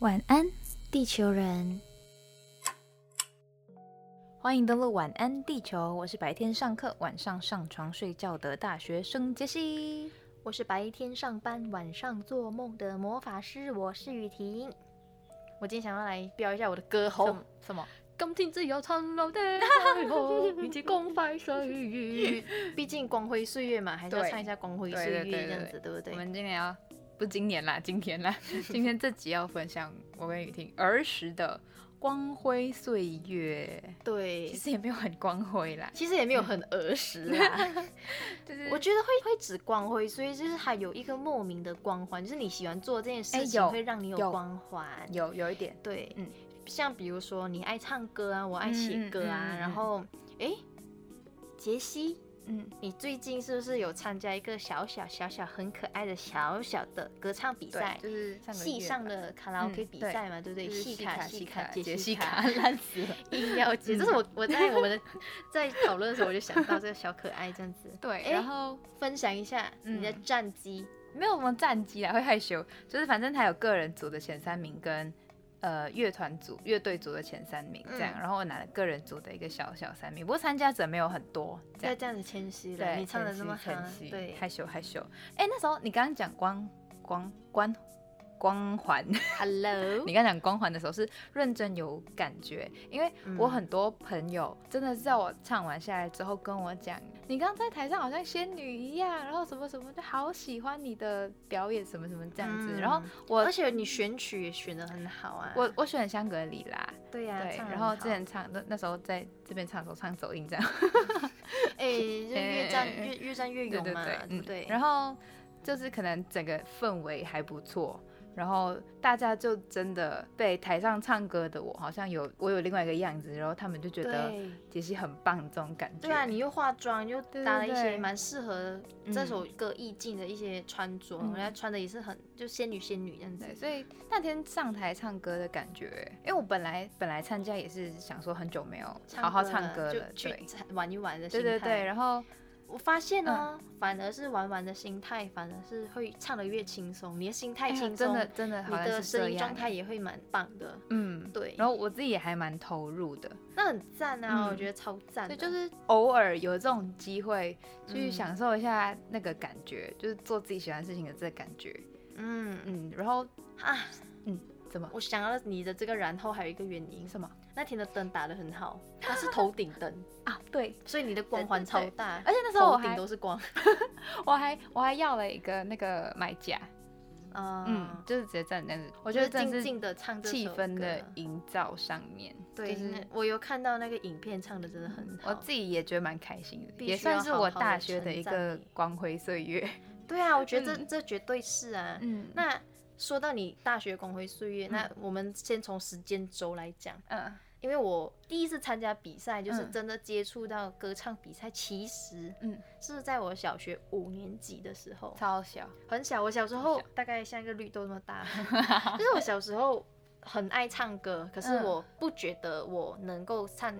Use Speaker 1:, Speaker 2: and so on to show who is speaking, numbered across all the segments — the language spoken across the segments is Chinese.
Speaker 1: 晚安，地球人。欢迎登录晚安地球，我是白天上课、晚上上床睡觉的大学生杰西。
Speaker 2: 我是白天上班、晚上做梦的魔法师，我是雨婷。我今天想要来飙一下我的歌喉，
Speaker 1: 什么？
Speaker 2: 今天只有苍老的爱我，以及光辉岁月。毕竟光辉岁月嘛，还是要唱一下光辉岁
Speaker 1: 对对对
Speaker 2: 月这样子，对不对我？
Speaker 1: 们今天要不是今年啦，今天啦，今天这集要分享我跟雨婷儿时的光辉岁月。
Speaker 2: 对
Speaker 1: 其，实也没有很光辉啦，
Speaker 2: 其实也没有很儿时啦。
Speaker 1: 就是
Speaker 2: 我觉得会会指光辉，所以就是它有一个莫名的光环，就是你喜欢做这件
Speaker 1: 哎
Speaker 2: 事情
Speaker 1: 有
Speaker 2: 会让你有
Speaker 1: 有
Speaker 2: 光环。
Speaker 1: 有有一点，
Speaker 2: 对，
Speaker 1: 嗯
Speaker 2: 像比如说你爱唱歌啊，我爱写歌啊，
Speaker 1: 嗯嗯嗯嗯
Speaker 2: 然后哎，杰西，
Speaker 1: 嗯，
Speaker 2: 你最近是不是有参加一个小小小小很可爱的小小的歌唱比赛，？
Speaker 1: 就是
Speaker 2: 系上的卡拉 OK 比赛嘛，对不对？
Speaker 1: 就是
Speaker 2: 戏卡
Speaker 1: 戏
Speaker 2: 戏卡
Speaker 1: 杰西卡
Speaker 2: 卡，
Speaker 1: 烂死了。
Speaker 2: 硬要接，
Speaker 1: 嗯
Speaker 2: 这是我我在我们的在讨论的时候我就想到这个小可爱这样子。
Speaker 1: 对，
Speaker 2: 哎
Speaker 1: 然后
Speaker 2: 分享一下你的
Speaker 1: 嗯
Speaker 2: 战绩，
Speaker 1: 没有什么战绩啦，会害羞。就是反正他有个人组的前三名跟呃乐团组、乐队组的前三名这样，
Speaker 2: 嗯
Speaker 1: 然后我拿了个人组的一个小小三名。不过参加者没有很多，这样
Speaker 2: 这样子谦虚了，你唱的这么好
Speaker 1: 谦，虚
Speaker 2: 对
Speaker 1: 害羞害羞。哎、那时候你刚刚讲光光光光环
Speaker 2: ，，Hello，
Speaker 1: 你刚讲光环的时候是认真有感觉，因为我
Speaker 2: 嗯
Speaker 1: 很多朋友真的是在我唱完下来之后跟我讲，你刚刚在台上好像仙女一样，然后什么什么，就好喜欢你的表演，什么什么这样子。
Speaker 2: 嗯。
Speaker 1: 然后我
Speaker 2: 而且你选曲也选的很好啊，
Speaker 1: 我我选香格里拉，
Speaker 2: 对呀，
Speaker 1: 对，然后之前唱那那时候在这边唱的时候唱走音这样，
Speaker 2: 哎，就越战 越越战越勇嘛，
Speaker 1: 对对对，嗯。
Speaker 2: 对？
Speaker 1: 然后就是可能整个氛围还不错。然后大家就真的被台上唱歌的我，好像有我有另外一个样子，然后他们就觉得
Speaker 2: 对
Speaker 1: 杰西很棒这种感觉。
Speaker 2: 对啊，你又化妆，又搭了一些蛮适合这
Speaker 1: 嗯
Speaker 2: 首歌意境的一些穿着，
Speaker 1: 嗯
Speaker 2: 人家穿的也是很就仙女仙女这样子，。
Speaker 1: 所以那天上台唱歌的感觉，因为我本来本来参加也是想说很久没有好好唱歌了，
Speaker 2: 就去
Speaker 1: 对，
Speaker 2: 玩一玩的心态。
Speaker 1: 对对对，然后
Speaker 2: 我发现呢，反而是玩玩的心态，反而是会唱的越轻松，你的心态轻松，
Speaker 1: 真的真的好
Speaker 2: 你的声音状态也会蛮棒的。
Speaker 1: 嗯，
Speaker 2: 对，
Speaker 1: 然后我自己也还蛮投入的，
Speaker 2: 那很赞啊，
Speaker 1: 嗯。
Speaker 2: 我觉得超赞。
Speaker 1: 对，就是偶尔有这种机会去
Speaker 2: 嗯
Speaker 1: 享受一下那个感觉，就是做自己喜欢事情的这个感觉，
Speaker 2: 嗯。
Speaker 1: 嗯，然后
Speaker 2: 啊，嗯
Speaker 1: 怎么？
Speaker 2: 我想要你的这个然后还有一个原因，
Speaker 1: 什么
Speaker 2: 那天的灯打得很好，它是头顶灯，
Speaker 1: 啊？对，
Speaker 2: 所以你的光环超大，
Speaker 1: 而且那时候我
Speaker 2: 头顶
Speaker 1: 还
Speaker 2: 都是光。
Speaker 1: 我还我还要了一个那个麦架，
Speaker 2: 嗯
Speaker 1: 嗯，就是直接站这样子，我
Speaker 2: 我
Speaker 1: 觉得
Speaker 2: 静静的唱这首
Speaker 1: 气氛的营造上面，
Speaker 2: 对，
Speaker 1: 就是
Speaker 2: 我有看到那个影片，唱的真的很好。
Speaker 1: 我自己也觉得蛮开心的，也算是我大学的一个光辉岁月。
Speaker 2: 对啊，我觉得这、
Speaker 1: 嗯。
Speaker 2: 这绝对是啊。
Speaker 1: 嗯。
Speaker 2: 那说到你大学光辉岁月，
Speaker 1: 嗯。
Speaker 2: 那我们先从时间轴来讲，
Speaker 1: 嗯
Speaker 2: 因为我第一次参加比赛，就是
Speaker 1: 嗯。
Speaker 2: 真的接触到歌唱比赛，其实
Speaker 1: 嗯，
Speaker 2: 是在我小学五年级的时候，
Speaker 1: 超小，
Speaker 2: 很小。我小时候大概像一个绿豆那么大，就是我小时候很爱唱歌，可是
Speaker 1: 嗯。
Speaker 2: 我不觉得我能够唱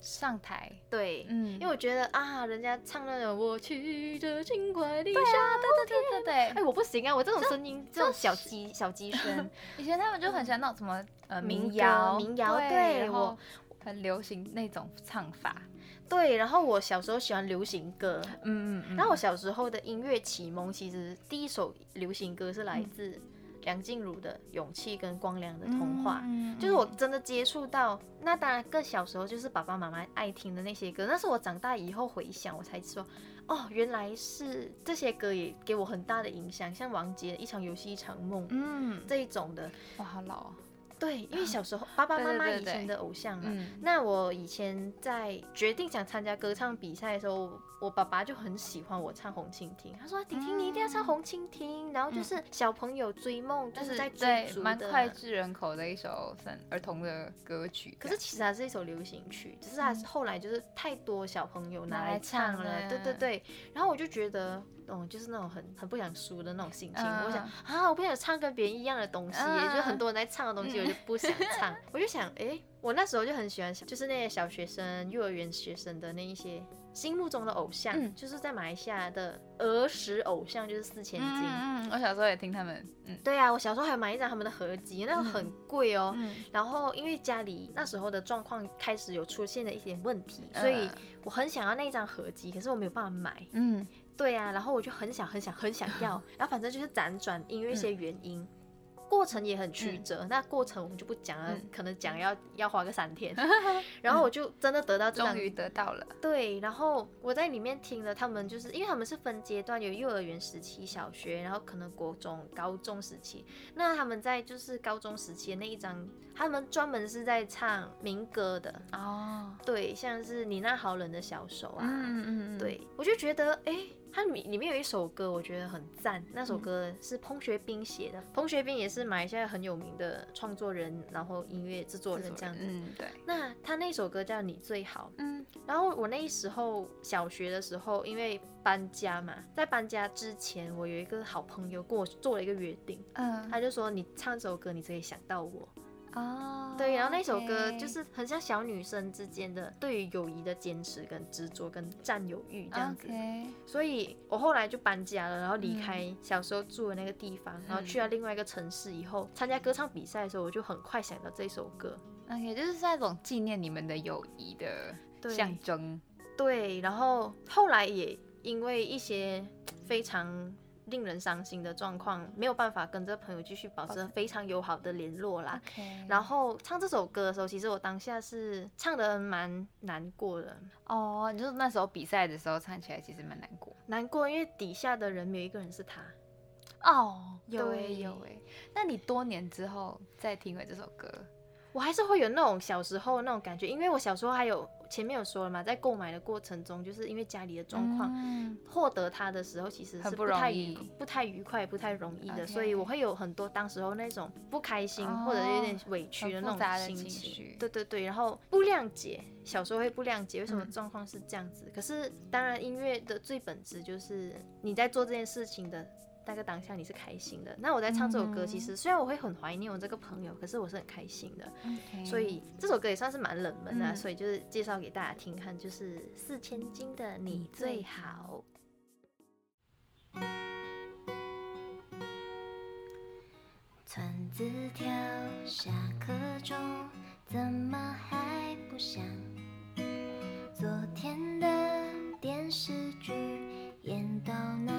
Speaker 1: 上台，
Speaker 2: 对。
Speaker 1: 嗯，
Speaker 2: 因为我觉得啊，人家唱那种我去的轻快的
Speaker 1: 对
Speaker 2: 下
Speaker 1: 啊，对对对对
Speaker 2: 哎，我不行啊，我这种声音，这种小鸡小鸡声，
Speaker 1: 以前他们就很喜欢那种什么呃
Speaker 2: 民
Speaker 1: 谣，
Speaker 2: 民谣
Speaker 1: 对，然后
Speaker 2: 我
Speaker 1: 很流行那种唱法，
Speaker 2: 对。然后我小时候喜欢流行歌，
Speaker 1: 嗯嗯嗯，
Speaker 2: 然后我小时候的音乐启蒙，其实第一首流行歌是来自梁静茹的《勇气》跟光良的《童话》。
Speaker 1: 嗯
Speaker 2: 就是我真的接触到，那当然更小时候就是爸爸妈妈爱听的那些歌，那是我长大以后回想，我才说，哦，原来是这些歌也给我很大的影响，像王杰的《一场游戏一场梦》
Speaker 1: 嗯，
Speaker 2: 这一种的，
Speaker 1: 哇，好老哦，
Speaker 2: 对，因为小时候 爸爸妈妈以前的偶像嘛，
Speaker 1: 嗯
Speaker 2: 那我以前在决定想参加歌唱比赛的时候，我爸爸就很喜欢我唱《红蜻蜓》，他说：“婷婷，你一定要唱《红蜻蜓》。”然后就是小朋友追梦，就
Speaker 1: 就是是
Speaker 2: 在
Speaker 1: 对
Speaker 2: 追逐。
Speaker 1: 蛮脍炙人口的一首算儿童的歌曲，
Speaker 2: 可是其实它是一首流行曲，只是它后来就是太多小朋友拿来
Speaker 1: 唱
Speaker 2: 唱了，
Speaker 1: 了
Speaker 2: 对对对。然后我就觉得，嗯就是那种很很不想输的那种心情。
Speaker 1: 嗯
Speaker 2: 我想啊，我不想唱跟别人一样的东西，
Speaker 1: 嗯
Speaker 2: 就是很多人在唱的东西，我就不想唱。我就想，哎、我那时候就很喜欢，就是那些小学生、幼儿园学生的那一些心目中的偶像，
Speaker 1: 嗯
Speaker 2: 就是在马来西亚的儿时偶像，就是四千金。
Speaker 1: 嗯嗯，我小时候也听他们，嗯
Speaker 2: 对啊，我小时候还买一张他们的合集，那个很贵哦。
Speaker 1: 嗯，
Speaker 2: 然后因为家里那时候的状况开始有出现了一点问题，所以我很想要那张合集，可是我没有办法买。
Speaker 1: 嗯
Speaker 2: 对啊，然后我就很想很想很想要，然后反正就是辗转，因为一些原因。过程也很曲折，那过程我们就不讲了，
Speaker 1: 嗯。
Speaker 2: 可能讲要要花个三天。然后我就真的得到
Speaker 1: 终于得到了，
Speaker 2: 对，然后我在里面听了他们，就是因为他们是分阶段，有幼儿园时期、小学，然后可能国中、高中时期。那他们在就是高中时期的那一张，他们专门是在唱民歌的，
Speaker 1: 哦，
Speaker 2: 对，像是你那好冷的小手啊，
Speaker 1: 嗯嗯嗯，
Speaker 2: 对我就觉得，哎、它里里面有一首歌，我觉得很赞。那首歌是彭学斌写的，彭学斌也是马来西亚很有名的创作人，然后音乐制作人这样子。
Speaker 1: 嗯对，
Speaker 2: 那他那首歌叫《你最好》，
Speaker 1: 嗯
Speaker 2: 然后我那时候小学的时候，因为搬家嘛，在搬家之前，我有一个好朋友跟我做了一个约定，
Speaker 1: 嗯
Speaker 2: 他就说你唱这首歌，你就可以想到我。
Speaker 1: 哦，
Speaker 2: 对，然后那首歌就是很像小女生之间的对于友谊的坚持跟执着跟占有欲这样子。所以我后来就搬家了，然后离开小时候住的那个地方，然后去了另外一个城市以后，参加歌唱比赛的时候，我就很快想到这首歌。
Speaker 1: OK，就是那种纪念你们的友谊的象征。
Speaker 2: 对，然后后来也因为一些非常令人伤心的状况，没有办法跟这朋友继续保持非常友好的联络啦。然后唱这首歌的时候，其实我当下是唱的蛮难过的，
Speaker 1: 哦，你就是那时候比赛的时候唱起来其实蛮难过。
Speaker 2: 难过，因为底下的人没有一个人是他。
Speaker 1: 哦，有
Speaker 2: 对
Speaker 1: 诶有诶。那你多年之后再听回这首歌，
Speaker 2: 我还是会有那种小时候那种感觉，因为我小时候还有前面有说了嘛，在购买的过程中，就是因为家里的状况，
Speaker 1: 嗯
Speaker 2: 获得它的时候其实
Speaker 1: 是不
Speaker 2: 太不太愉快、不太容易的所以我会有很多当时候那种不开心、
Speaker 1: 哦
Speaker 2: 或者有点委屈的那种心情
Speaker 1: 绪。
Speaker 2: 对对对，然后不谅解，小时候会不谅解为什么
Speaker 1: 嗯
Speaker 2: 状况是这样子。可是当然，音乐的最本质就是你在做这件事情的。那个当下你是开心的，那我在唱这首歌，其
Speaker 1: 嗯
Speaker 2: 实虽然我会很怀念我这个朋友，可是我是很开心的。所以这首歌也算是蛮冷门的啊、
Speaker 1: 嗯
Speaker 2: 所以就是介绍给大家听看，就是四千金的你最好。
Speaker 3: 传字条，下课钟，怎么还不响？昨天的电视剧演到哪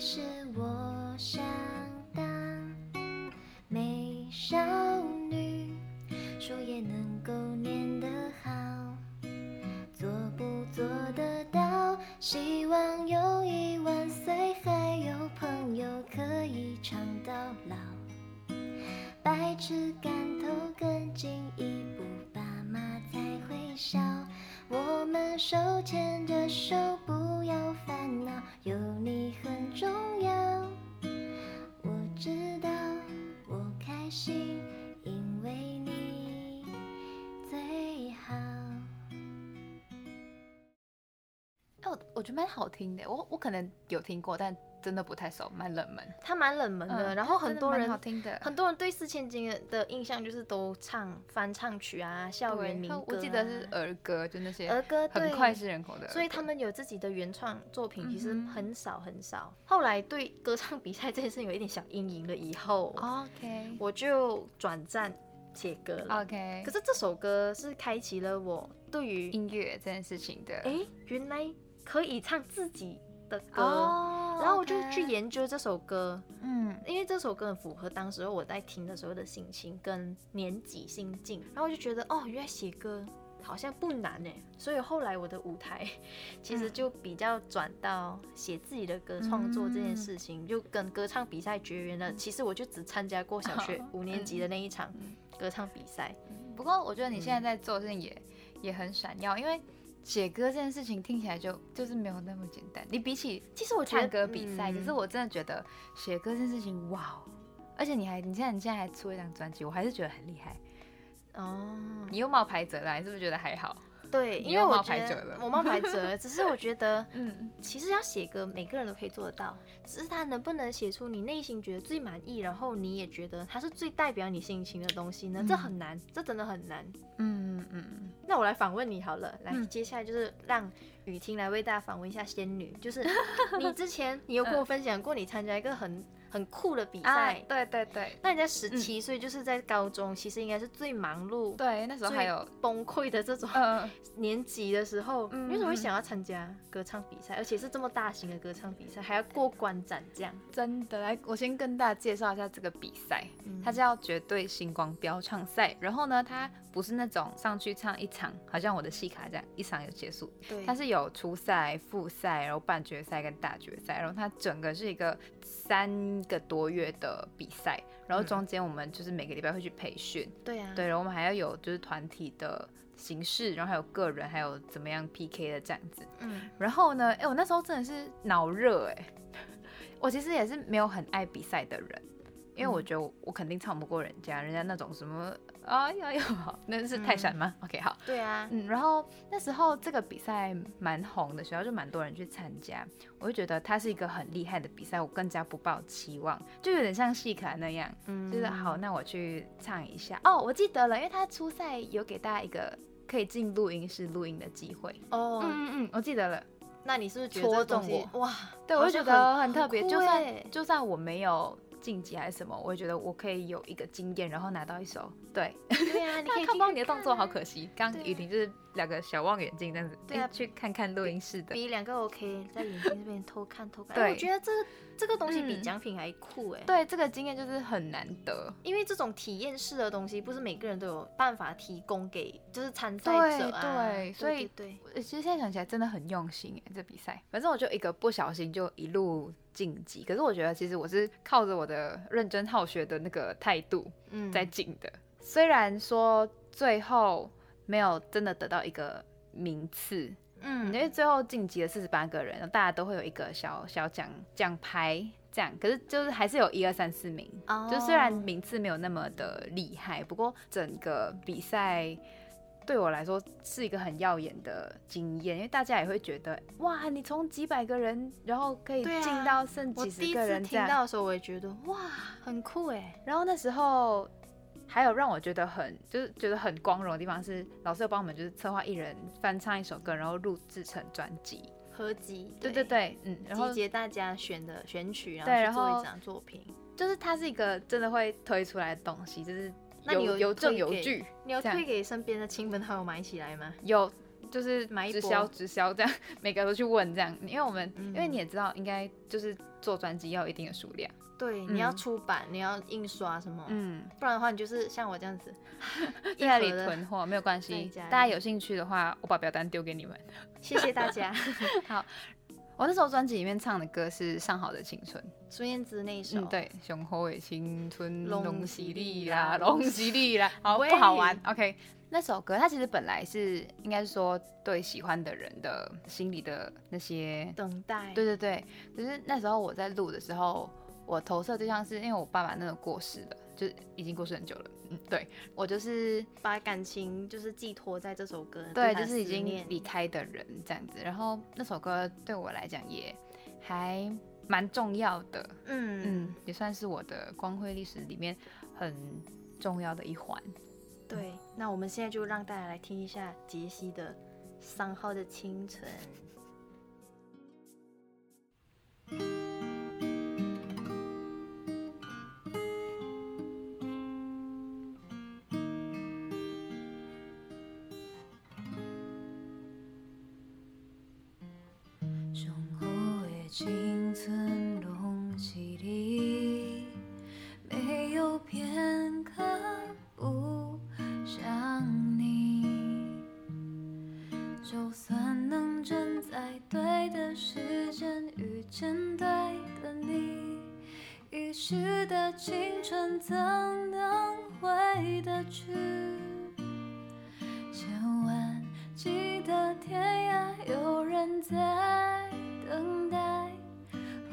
Speaker 3: 其实我想当美少女，书也能够念得好，做不做得到？希望有一万岁，还有朋友可以唱到老。百尺竿头更进一步，爸妈才会笑。我们手牵着手，
Speaker 1: 蛮好听的，我我可能有听过，但真的不太熟，蛮冷门。
Speaker 2: 它蛮冷门的，
Speaker 1: 嗯
Speaker 2: 然后很多人
Speaker 1: 好听的，
Speaker 2: 很多人对四千金的印象就是都唱翻唱曲啊，校园民歌、啊。
Speaker 1: 我记得是儿歌，就那些
Speaker 2: 儿歌，对
Speaker 1: 很脍炙人口的，
Speaker 2: 所以他们有自己的原创作品，其实很少很少。后来对歌唱比赛这件事情有一点小阴影了，以后、
Speaker 1: OK
Speaker 2: 我就转战写歌了。
Speaker 1: OK，
Speaker 2: 可是这首歌是开启了我对于
Speaker 1: 音乐这件事情的，
Speaker 2: 哎、原来可以唱自己的歌，
Speaker 1: 哦，
Speaker 2: 然后我就去研究这首歌，
Speaker 1: 嗯。
Speaker 2: 因为这首歌很符合当时我在听的时候的心情跟年纪心境，然后我就觉得哦，原来写歌好像不难哎，所以后来我的舞台 其实
Speaker 1: 嗯。
Speaker 2: 就比较转到写自己的歌创作这件事情，就跟歌唱比赛绝缘了。其实我就只参加过小学 五年级的那一场
Speaker 1: 嗯。
Speaker 2: 歌唱比赛，
Speaker 1: 不过我觉得你现在在做的事情也、也很闪耀，因为写歌这件事情听起来就就是没有那么简单。你比起
Speaker 2: 其实我
Speaker 1: 唱歌比赛，
Speaker 2: 嗯
Speaker 1: 可是我真的觉得写歌这件事情，哇哦！而且你还，你现在你现在还出一张专辑，我还是觉得很厉害。
Speaker 2: 哦，
Speaker 1: 你又冒牌者了，你是不是觉得还好？
Speaker 2: 对，因为我觉得我冒牌者了，只是我觉得
Speaker 1: 嗯，
Speaker 2: 其实要写歌，每个人都可以做得到，只是他能不能写出你内心觉得最满意，然后你也觉得它是最代表你心情的东西呢？这
Speaker 1: 嗯
Speaker 2: 很难，这真的很难。
Speaker 1: 嗯嗯嗯，
Speaker 2: 那我来访问你好了，来，
Speaker 1: 嗯
Speaker 2: 接下来就是让雨婷来为大家访问一下仙女，就是 你之前你有跟我分享过，你参加一个很很酷的比
Speaker 1: 啊
Speaker 2: 赛。，
Speaker 1: 对对对
Speaker 2: 那你在十七岁，就是在高中，其实应该是最忙碌、
Speaker 1: 对，那时候还有，
Speaker 2: 崩溃的这种
Speaker 1: 嗯、
Speaker 2: 年级的时候，
Speaker 1: 嗯
Speaker 2: 你为什么会想要参加歌唱比赛，而且是这么大型的歌唱比赛，还要过关斩将？
Speaker 1: 真的，来，我先跟大家介绍一下这个比赛，
Speaker 2: 嗯
Speaker 1: 它叫绝对星光标唱赛。然后呢，它不是那种上去唱一场，好像我的戏卡这样一场就结束，
Speaker 2: 对，
Speaker 1: 它是有初赛、复赛，然后半决赛跟大决赛，然后它整个是一个三个多月的比赛，然后中间我们就是每个礼拜会去培训，
Speaker 2: 对啊，
Speaker 1: 对，然后我们还要有就是团体的形式，然后还有个人，还有怎么样 PK 的这样子。
Speaker 2: 嗯，
Speaker 1: 然后呢，哎，我那时候真的是脑热哎，我其实也是没有很爱比赛的人，因为我
Speaker 2: 嗯。
Speaker 1: 觉得我我肯定唱不过人家，人家那种什么哎呀呀，那是泰山吗、o k 好，
Speaker 2: 对啊，
Speaker 1: 嗯，然后那时候这个比赛蛮红的，学校就蛮多人去参加，我就觉得它是一个很厉害的比赛，我更加不抱期望，就有点像戏卡那样，
Speaker 2: 嗯
Speaker 1: 就是好，那我去唱一下。哦，我记得了，因为他初赛有给大家一个可以进录音室录音的机会。
Speaker 2: 哦，
Speaker 1: 嗯嗯嗯，我记得了。
Speaker 2: 那你是不是觉得
Speaker 1: 戳中
Speaker 2: 西哇？
Speaker 1: 对，我就觉得
Speaker 2: 很
Speaker 1: 很特别，就算
Speaker 2: 欸。
Speaker 1: 就算我没有晋级还是什么，我也觉得我可以有一个经验，然后拿到一首。对，
Speaker 2: 对啊，你可以
Speaker 1: 看不到你的动作，好可惜。刚雨婷就是两个小望远镜这样子，
Speaker 2: 对啊
Speaker 1: 去看看录音室的。
Speaker 2: 比两个 OK，在眼睛这边偷看偷看。
Speaker 1: 对
Speaker 2: 哎我觉得这个这个东西比
Speaker 1: 嗯
Speaker 2: 奖品还酷哎。
Speaker 1: 对，这个经验就是很难得。
Speaker 2: 因为这种体验式的东西，不是每个人都有办法提供给就是参赛者啊。
Speaker 1: 对对所以
Speaker 2: 对
Speaker 1: 其实现在想起来真的很用心哎，这比赛。反正我就一个不小心就一路晋级，可是我觉得其实我是靠着我的认真好学的那个态度
Speaker 2: 嗯
Speaker 1: 在进的。虽然说最后没有真的得到一个名次，
Speaker 2: 嗯
Speaker 1: 因为最后晋级了四十八个人，大家都会有一个小小奖奖牌这样，可是就是还是有一二三四名。
Speaker 2: 哦
Speaker 1: 就虽然名次没有那么的厉害，不过整个比赛对我来说是一个很耀眼的经验，因为大家也会觉得哇，你从几百个人，然后可以进到剩几十
Speaker 2: 我第一次听到的时候，我也觉得哇，很酷哎。
Speaker 1: 然后那时候还有让我觉得很就是觉得很光荣的地方是，老师有帮我们就是策划一人翻唱一首歌，然后录制成专辑。
Speaker 2: 合集，
Speaker 1: 对对对，嗯，然后
Speaker 2: 集结大家选的选曲，然
Speaker 1: 后
Speaker 2: 做一张作品。
Speaker 1: 就是它是一个真的会推出来的东西，就是
Speaker 2: 那你有
Speaker 1: 有证有据，
Speaker 2: 你有推给身边的亲朋好友买起来吗？
Speaker 1: 有就是
Speaker 2: 买
Speaker 1: 直销直销这样，每个都去问这样，因为我们、
Speaker 2: 嗯
Speaker 1: 因为你也知道，应该就是做专辑要有一定的数量，
Speaker 2: 对，
Speaker 1: 嗯
Speaker 2: 你要出版，你要印刷什么，
Speaker 1: 嗯，
Speaker 2: 不然的话你就是像我这样子，
Speaker 1: 在那里囤货没有关系，大家有兴趣的话，我把表单丢给你们。
Speaker 2: 谢谢大家。
Speaker 1: 好我那时候专辑里面唱的歌是《上好的青春》，
Speaker 2: 孙燕姿那一首，
Speaker 1: 嗯，，对，雄厚的青春，
Speaker 2: 拢
Speaker 1: 龙
Speaker 2: 是
Speaker 1: 喜
Speaker 2: 你
Speaker 1: 利啦，
Speaker 2: 啦
Speaker 1: 龙喜利啦，好
Speaker 2: 喂
Speaker 1: 不好玩？OK，那首歌它其实本来是应该是说对喜欢的人的心里的那些
Speaker 2: 等待，
Speaker 1: 对对对，可是那时候我在录的时候，我投射对象是因为我爸爸那个过世了，就是已经过世很久了。嗯，对我就是
Speaker 2: 把感情就是寄托在这首歌，
Speaker 1: 对，就是已经离开的人这样子。然后那首歌对我来讲也还蛮重要的，
Speaker 2: 嗯
Speaker 1: 嗯，也算是我的光辉历史里面很重要的一环。
Speaker 2: 对。那我们现在就让大家来听一下杰西的《三号的清晨》。
Speaker 3: 雄厚的青春的青春怎能回得去千万记得天涯有人在等待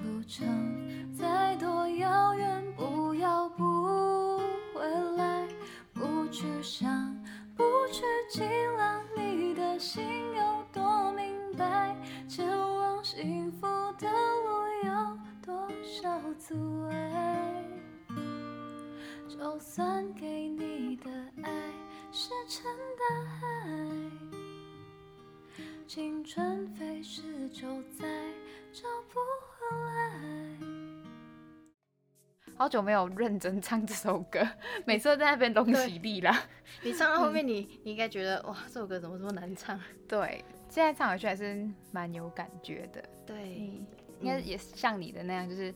Speaker 3: 路程再多遥远不要不回来不去想不去计量你的心有多明白前往幸福的路有多少阻碍。就算给你的爱石沉大海青春飞逝就再找不回来
Speaker 1: 好久没有认真唱这首歌 每次都在那边东西地啦。
Speaker 2: 你唱到后面你你应该觉得哇这首歌怎么这么难唱？
Speaker 1: 对现在唱回去还是蛮有感觉的。
Speaker 2: 对
Speaker 1: 应该也是像你的那样就是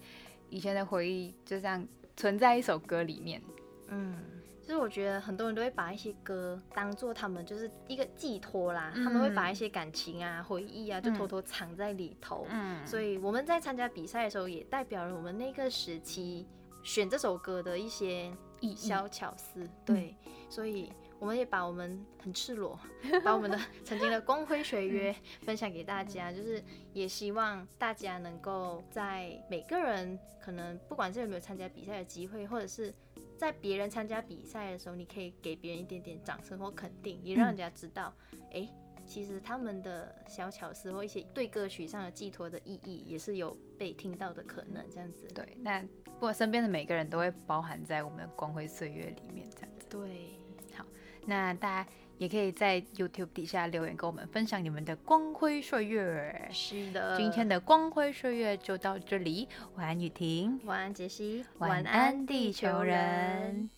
Speaker 1: 以前的回忆就这样存在一首歌里面。
Speaker 2: 嗯，就是我觉得很多人都会把一些歌当做他们就是一个寄托啦，他们会把一些感情啊、回忆啊，就偷偷藏在里头。
Speaker 1: 嗯，
Speaker 2: 所以我们在参加比赛的时候，也代表了我们那个时期选这首歌的一些小巧思。对，所以我们也把我们很赤裸，把我们的 曾经的光辉岁月分享给大家，就是也希望大家能够在每个人可能不管是有没有参加比赛的机会，或者是在别人参加比赛的时候，你可以给别人一点点掌声或肯定，也让人家知道，哎、其实他们的小巧思或一些对歌曲上的寄托的意义，也是有被听到的可能。这样子，
Speaker 1: 对，那不过身边的每个人都会包含在我们的光辉岁月里面，这样子。
Speaker 2: 对，
Speaker 1: 那大家也可以在 YouTube 底下留言跟我们分享你们的光辉岁月。
Speaker 2: 是的。
Speaker 1: 今天的光辉岁月就到这里，晚安雨婷，
Speaker 2: 晚安，杰西。
Speaker 1: 晚安地球人。